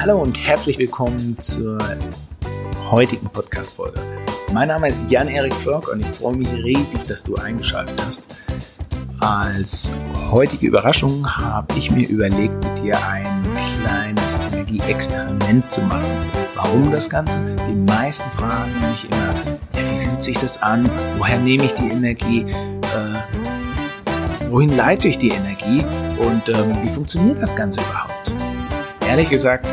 Hallo und herzlich willkommen zur heutigen Podcast-Folge. Mein Name ist Jan-Erik Flock und ich freue mich riesig, dass du eingeschaltet hast. Als heutige Überraschung habe ich mir überlegt, mit dir ein kleines Energieexperiment zu machen. Warum das Ganze? Die meisten fragen mich immer, ja, wie fühlt sich das an? Woher nehme ich die Energie? Äh, wohin leite ich die Energie? Und ähm, wie funktioniert das Ganze überhaupt? Ehrlich gesagt,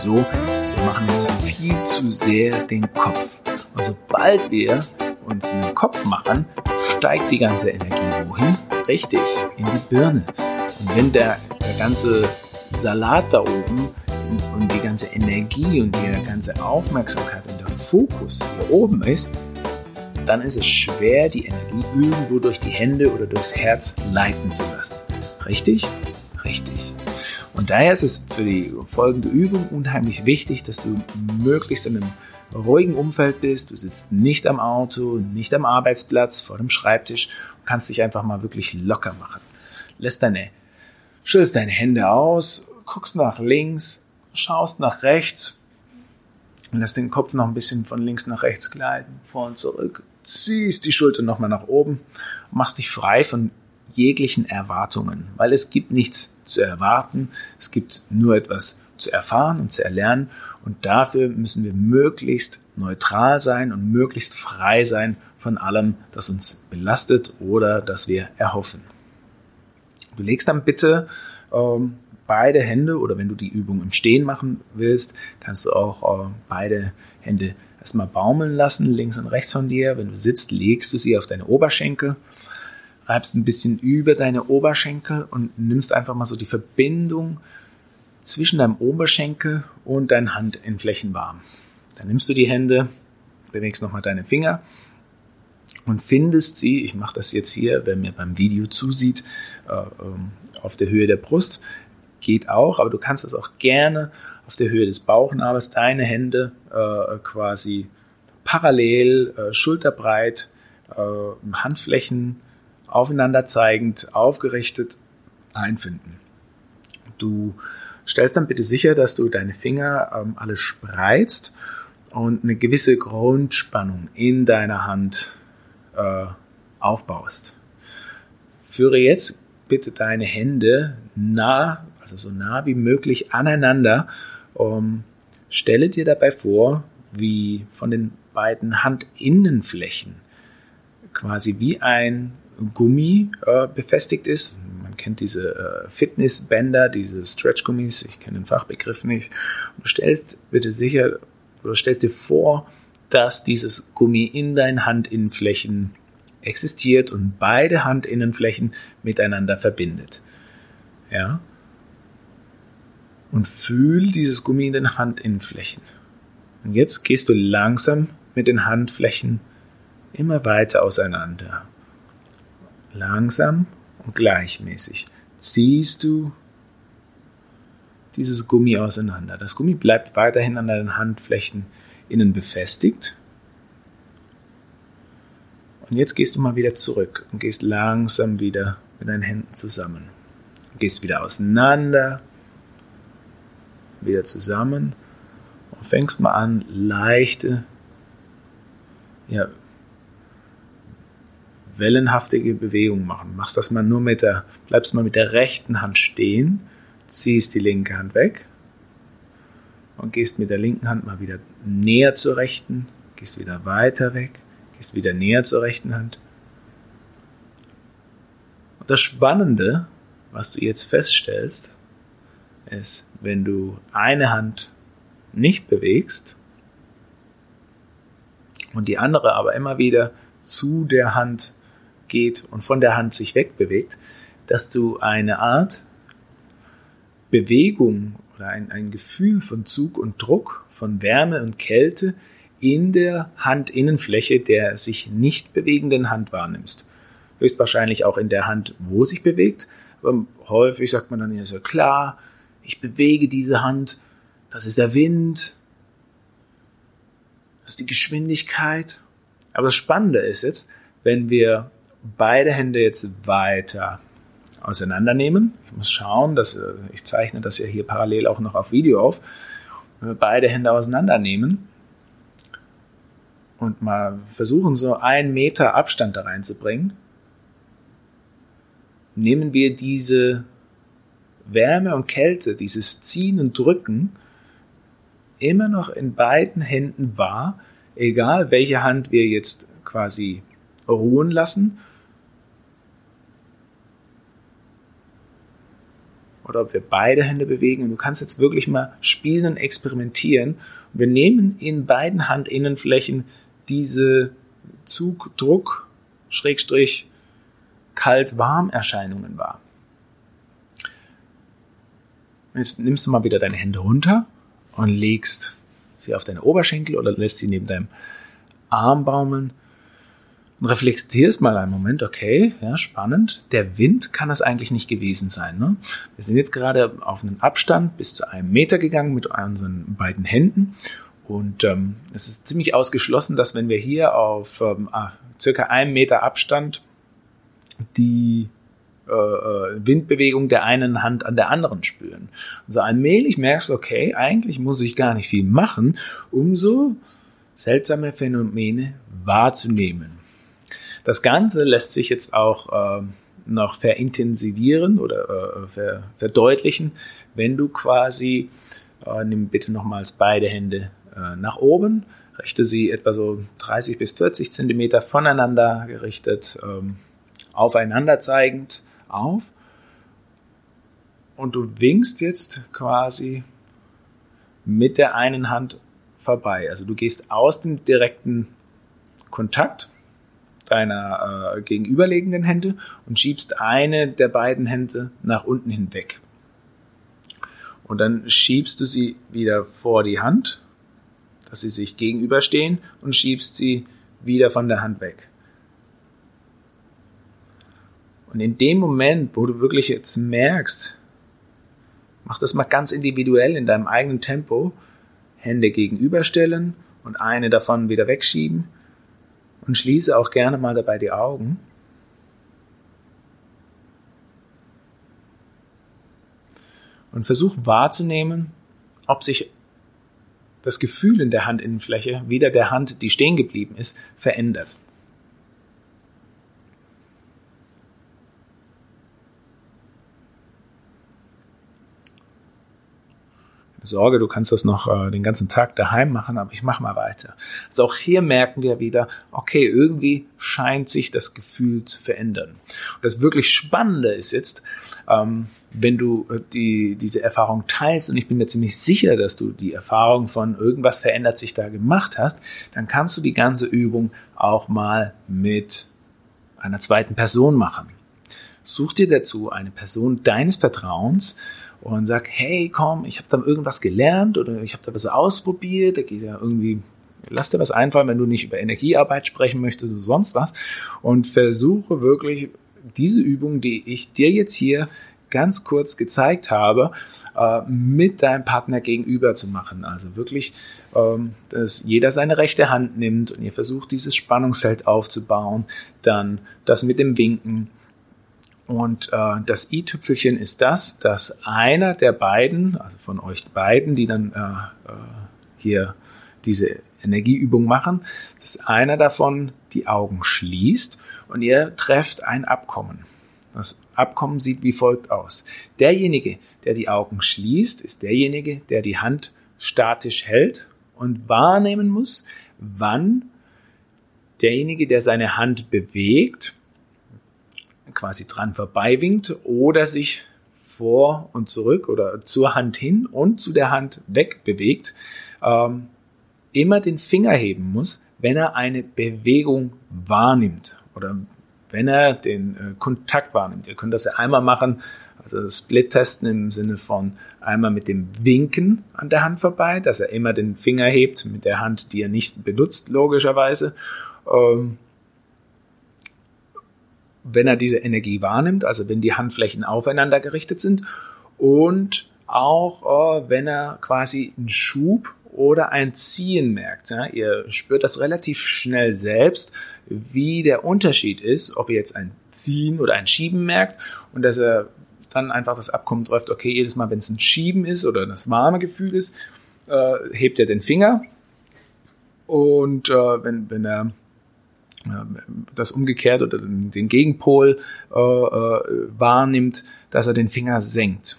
so, wir machen uns viel zu sehr den Kopf. Und sobald wir uns einen Kopf machen, steigt die ganze Energie wohin? Richtig, in die Birne. Und wenn der, der ganze Salat da oben und, und die ganze Energie und die ganze Aufmerksamkeit und der Fokus hier oben ist, dann ist es schwer, die Energie irgendwo durch die Hände oder durchs Herz leiten zu lassen. Richtig? Richtig. Und daher ist es für die folgende Übung unheimlich wichtig, dass du möglichst in einem ruhigen Umfeld bist. Du sitzt nicht am Auto, nicht am Arbeitsplatz, vor dem Schreibtisch und kannst dich einfach mal wirklich locker machen. Lässt deine, schüttelst deine Hände aus, guckst nach links, schaust nach rechts und lässt den Kopf noch ein bisschen von links nach rechts gleiten, vor und zurück, ziehst die Schulter nochmal nach oben machst dich frei von jeglichen Erwartungen, weil es gibt nichts zu erwarten, es gibt nur etwas zu erfahren und zu erlernen und dafür müssen wir möglichst neutral sein und möglichst frei sein von allem, das uns belastet oder das wir erhoffen. Du legst dann bitte ähm, beide Hände oder wenn du die Übung im Stehen machen willst, kannst du auch äh, beide Hände erstmal baumeln lassen, links und rechts von dir. Wenn du sitzt, legst du sie auf deine Oberschenkel reibst ein bisschen über deine Oberschenkel und nimmst einfach mal so die Verbindung zwischen deinem Oberschenkel und deinen Handinnenflächen warm. Dann nimmst du die Hände, bewegst nochmal deine Finger und findest sie, ich mache das jetzt hier, wer mir beim Video zusieht, äh, ähm, auf der Höhe der Brust, geht auch, aber du kannst das auch gerne auf der Höhe des Bauchnabels, deine Hände äh, quasi parallel, äh, schulterbreit, Handflächen aufeinander zeigend, aufgerichtet einfinden. Du stellst dann bitte sicher, dass du deine Finger ähm, alle spreizt und eine gewisse Grundspannung in deiner Hand äh, aufbaust. Führe jetzt bitte deine Hände nah, also so nah wie möglich aneinander. Um, stelle dir dabei vor, wie von den beiden Handinnenflächen quasi wie ein Gummi äh, befestigt ist. Man kennt diese äh, Fitnessbänder, diese Stretchgummis, ich kenne den Fachbegriff nicht. Du stellst bitte sicher, oder stellst dir vor, dass dieses Gummi in deinen Handinnenflächen existiert und beide Handinnenflächen miteinander verbindet. Ja? Und fühl dieses Gummi in den Handinnenflächen. Und jetzt gehst du langsam mit den Handflächen immer weiter auseinander. Langsam und gleichmäßig ziehst du dieses Gummi auseinander. Das Gummi bleibt weiterhin an deinen Handflächen innen befestigt. Und jetzt gehst du mal wieder zurück und gehst langsam wieder mit deinen Händen zusammen. Gehst wieder auseinander, wieder zusammen und fängst mal an, leichte ja, wellenhaftige Bewegung machen. Machst das mal nur mit der, bleibst mal mit der rechten Hand stehen, ziehst die linke Hand weg und gehst mit der linken Hand mal wieder näher zur rechten, gehst wieder weiter weg, gehst wieder näher zur rechten Hand. Und das Spannende, was du jetzt feststellst, ist, wenn du eine Hand nicht bewegst und die andere aber immer wieder zu der Hand geht und von der Hand sich wegbewegt, dass du eine Art Bewegung oder ein, ein Gefühl von Zug und Druck, von Wärme und Kälte in der Handinnenfläche der sich nicht bewegenden Hand wahrnimmst. Höchstwahrscheinlich auch in der Hand, wo sich bewegt. Aber häufig sagt man dann ja so, klar, ich bewege diese Hand, das ist der Wind, das ist die Geschwindigkeit. Aber das Spannende ist jetzt, wenn wir beide Hände jetzt weiter auseinandernehmen. Ich muss schauen, dass äh, ich zeichne das ja hier parallel auch noch auf Video auf. Wenn wir beide Hände auseinandernehmen und mal versuchen, so einen Meter Abstand da reinzubringen, nehmen wir diese Wärme und Kälte, dieses Ziehen und Drücken immer noch in beiden Händen wahr, egal welche Hand wir jetzt quasi ruhen lassen oder ob wir beide Hände bewegen. Und du kannst jetzt wirklich mal spielen und experimentieren. wir nehmen in beiden Handinnenflächen diese Zug, Druck, Schrägstrich, Kalt-Warm-Erscheinungen wahr. Jetzt nimmst du mal wieder deine Hände runter und legst sie auf deine Oberschenkel oder lässt sie neben deinem Arm baumeln und reflektierst mal einen Moment, okay, ja, spannend. Der Wind kann das eigentlich nicht gewesen sein. Ne? Wir sind jetzt gerade auf einen Abstand bis zu einem Meter gegangen mit unseren beiden Händen. Und ähm, es ist ziemlich ausgeschlossen, dass wenn wir hier auf ähm, ah, circa einem Meter Abstand die äh, äh, Windbewegung der einen Hand an der anderen spüren. Also allmählich merkst du, okay, eigentlich muss ich gar nicht viel machen, um so seltsame Phänomene wahrzunehmen. Das Ganze lässt sich jetzt auch äh, noch verintensivieren oder äh, ver verdeutlichen, wenn du quasi, äh, nimm bitte nochmals beide Hände äh, nach oben, richte sie etwa so 30 bis 40 Zentimeter voneinander gerichtet, ähm, aufeinander zeigend auf. Und du winkst jetzt quasi mit der einen Hand vorbei. Also du gehst aus dem direkten Kontakt deiner äh, gegenüberliegenden Hände und schiebst eine der beiden Hände nach unten hinweg. Und dann schiebst du sie wieder vor die Hand, dass sie sich gegenüberstehen und schiebst sie wieder von der Hand weg. Und in dem Moment, wo du wirklich jetzt merkst, mach das mal ganz individuell in deinem eigenen Tempo, Hände gegenüberstellen und eine davon wieder wegschieben und schließe auch gerne mal dabei die Augen. Und versuch wahrzunehmen, ob sich das Gefühl in der Handinnenfläche, wieder der Hand, die stehen geblieben ist, verändert. Sorge, du kannst das noch äh, den ganzen Tag daheim machen, aber ich mache mal weiter. Also auch hier merken wir wieder, okay, irgendwie scheint sich das Gefühl zu verändern. Und das wirklich Spannende ist jetzt, ähm, wenn du äh, die, diese Erfahrung teilst, und ich bin mir ziemlich sicher, dass du die Erfahrung von irgendwas verändert sich da gemacht hast, dann kannst du die ganze Übung auch mal mit einer zweiten Person machen. Such dir dazu eine Person deines Vertrauens und sag, hey, komm, ich habe da irgendwas gelernt oder ich habe da was ausprobiert, da geht ja irgendwie, lass dir was einfallen, wenn du nicht über Energiearbeit sprechen möchtest oder sonst was und versuche wirklich diese Übung, die ich dir jetzt hier ganz kurz gezeigt habe, äh, mit deinem Partner gegenüber zu machen. Also wirklich, ähm, dass jeder seine rechte Hand nimmt und ihr versucht, dieses Spannungsfeld aufzubauen, dann das mit dem Winken, und äh, das i-Tüpfelchen ist das, dass einer der beiden, also von euch beiden, die dann äh, äh, hier diese Energieübung machen, dass einer davon die Augen schließt und ihr trefft ein Abkommen. Das Abkommen sieht wie folgt aus. Derjenige, der die Augen schließt, ist derjenige, der die Hand statisch hält und wahrnehmen muss, wann derjenige, der seine Hand bewegt, quasi dran vorbeiwinkt oder sich vor und zurück oder zur Hand hin und zu der Hand weg bewegt, ähm, immer den Finger heben muss, wenn er eine Bewegung wahrnimmt oder wenn er den äh, Kontakt wahrnimmt. Ihr könnt das ja einmal machen, also Split testen im Sinne von einmal mit dem Winken an der Hand vorbei, dass er immer den Finger hebt mit der Hand, die er nicht benutzt, logischerweise. Ähm, wenn er diese Energie wahrnimmt, also wenn die Handflächen aufeinander gerichtet sind und auch äh, wenn er quasi einen Schub oder ein Ziehen merkt. Ja? Ihr spürt das relativ schnell selbst, wie der Unterschied ist, ob ihr jetzt ein Ziehen oder ein Schieben merkt und dass er dann einfach das Abkommen trifft, okay, jedes Mal, wenn es ein Schieben ist oder das warme Gefühl ist, äh, hebt er den Finger und äh, wenn, wenn er das umgekehrt oder den Gegenpol äh, äh, wahrnimmt, dass er den Finger senkt.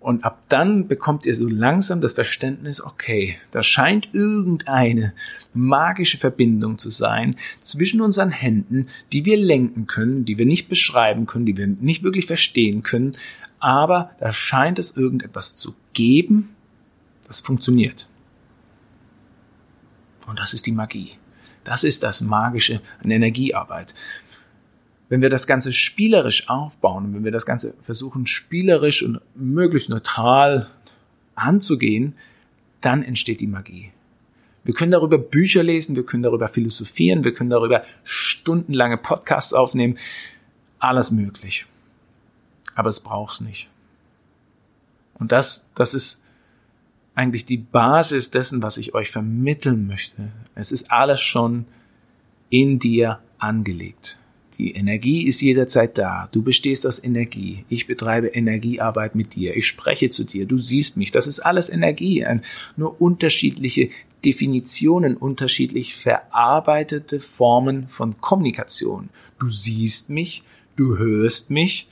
Und ab dann bekommt ihr so langsam das Verständnis, okay, da scheint irgendeine magische Verbindung zu sein zwischen unseren Händen, die wir lenken können, die wir nicht beschreiben können, die wir nicht wirklich verstehen können, aber da scheint es irgendetwas zu geben, das funktioniert. Und das ist die Magie. Das ist das Magische an Energiearbeit wenn wir das Ganze spielerisch aufbauen wenn wir das Ganze versuchen, spielerisch und möglichst neutral anzugehen, dann entsteht die Magie. Wir können darüber Bücher lesen, wir können darüber philosophieren, wir können darüber stundenlange Podcasts aufnehmen. Alles möglich. Aber es braucht's nicht. Und das, das ist eigentlich die Basis dessen, was ich euch vermitteln möchte. Es ist alles schon in dir angelegt. Die Energie ist jederzeit da. Du bestehst aus Energie. Ich betreibe Energiearbeit mit dir. Ich spreche zu dir. Du siehst mich. Das ist alles Energie. Nur unterschiedliche Definitionen, unterschiedlich verarbeitete Formen von Kommunikation. Du siehst mich. Du hörst mich.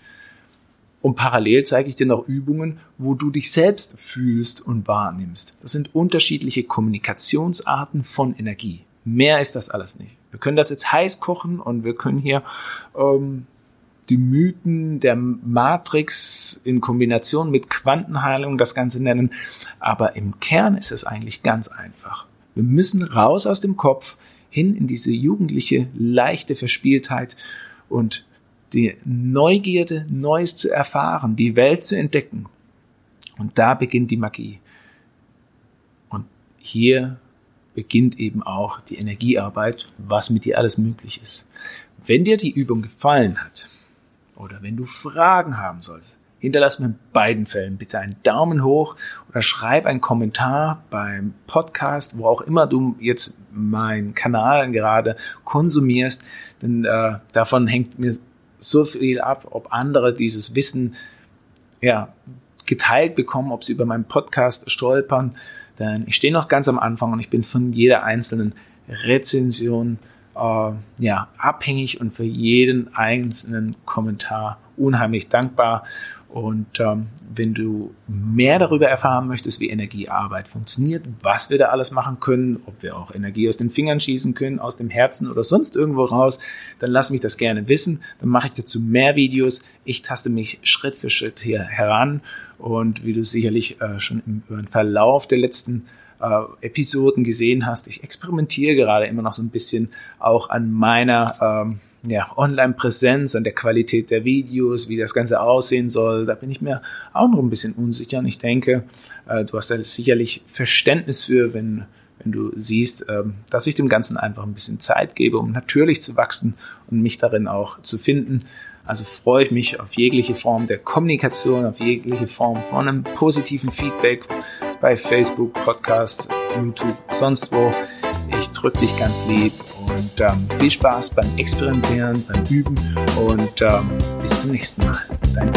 Und parallel zeige ich dir noch Übungen, wo du dich selbst fühlst und wahrnimmst. Das sind unterschiedliche Kommunikationsarten von Energie. Mehr ist das alles nicht. Wir können das jetzt heiß kochen und wir können hier ähm, die Mythen der Matrix in Kombination mit Quantenheilung das Ganze nennen. Aber im Kern ist es eigentlich ganz einfach. Wir müssen raus aus dem Kopf hin in diese jugendliche, leichte Verspieltheit und die Neugierde, Neues zu erfahren, die Welt zu entdecken. Und da beginnt die Magie. Und hier beginnt eben auch die Energiearbeit, was mit dir alles möglich ist. Wenn dir die Übung gefallen hat oder wenn du Fragen haben sollst, hinterlass mir in beiden Fällen bitte einen Daumen hoch oder schreib einen Kommentar beim Podcast, wo auch immer du jetzt meinen Kanal gerade konsumierst, denn äh, davon hängt mir so viel ab, ob andere dieses Wissen ja geteilt bekommen, ob sie über meinen Podcast stolpern denn ich stehe noch ganz am Anfang und ich bin von jeder einzelnen Rezension äh, ja, abhängig und für jeden einzelnen Kommentar unheimlich dankbar. Und ähm, wenn du mehr darüber erfahren möchtest, wie Energiearbeit funktioniert, was wir da alles machen können, ob wir auch Energie aus den Fingern schießen können, aus dem Herzen oder sonst irgendwo raus, dann lass mich das gerne wissen. Dann mache ich dazu mehr Videos. Ich taste mich Schritt für Schritt hier heran. Und wie du sicherlich äh, schon im, im Verlauf der letzten äh, Episoden gesehen hast, ich experimentiere gerade immer noch so ein bisschen auch an meiner ähm, ja, Online-Präsenz, an der Qualität der Videos, wie das Ganze aussehen soll, da bin ich mir auch noch ein bisschen unsicher. Und ich denke, äh, du hast da sicherlich Verständnis für, wenn, wenn du siehst, äh, dass ich dem Ganzen einfach ein bisschen Zeit gebe, um natürlich zu wachsen und mich darin auch zu finden. Also freue ich mich auf jegliche Form der Kommunikation, auf jegliche Form von einem positiven Feedback bei Facebook, Podcast, YouTube, sonst wo. Ich drücke dich ganz lieb und ähm, viel Spaß beim Experimentieren, beim Üben und ähm, bis zum nächsten Mal. Dein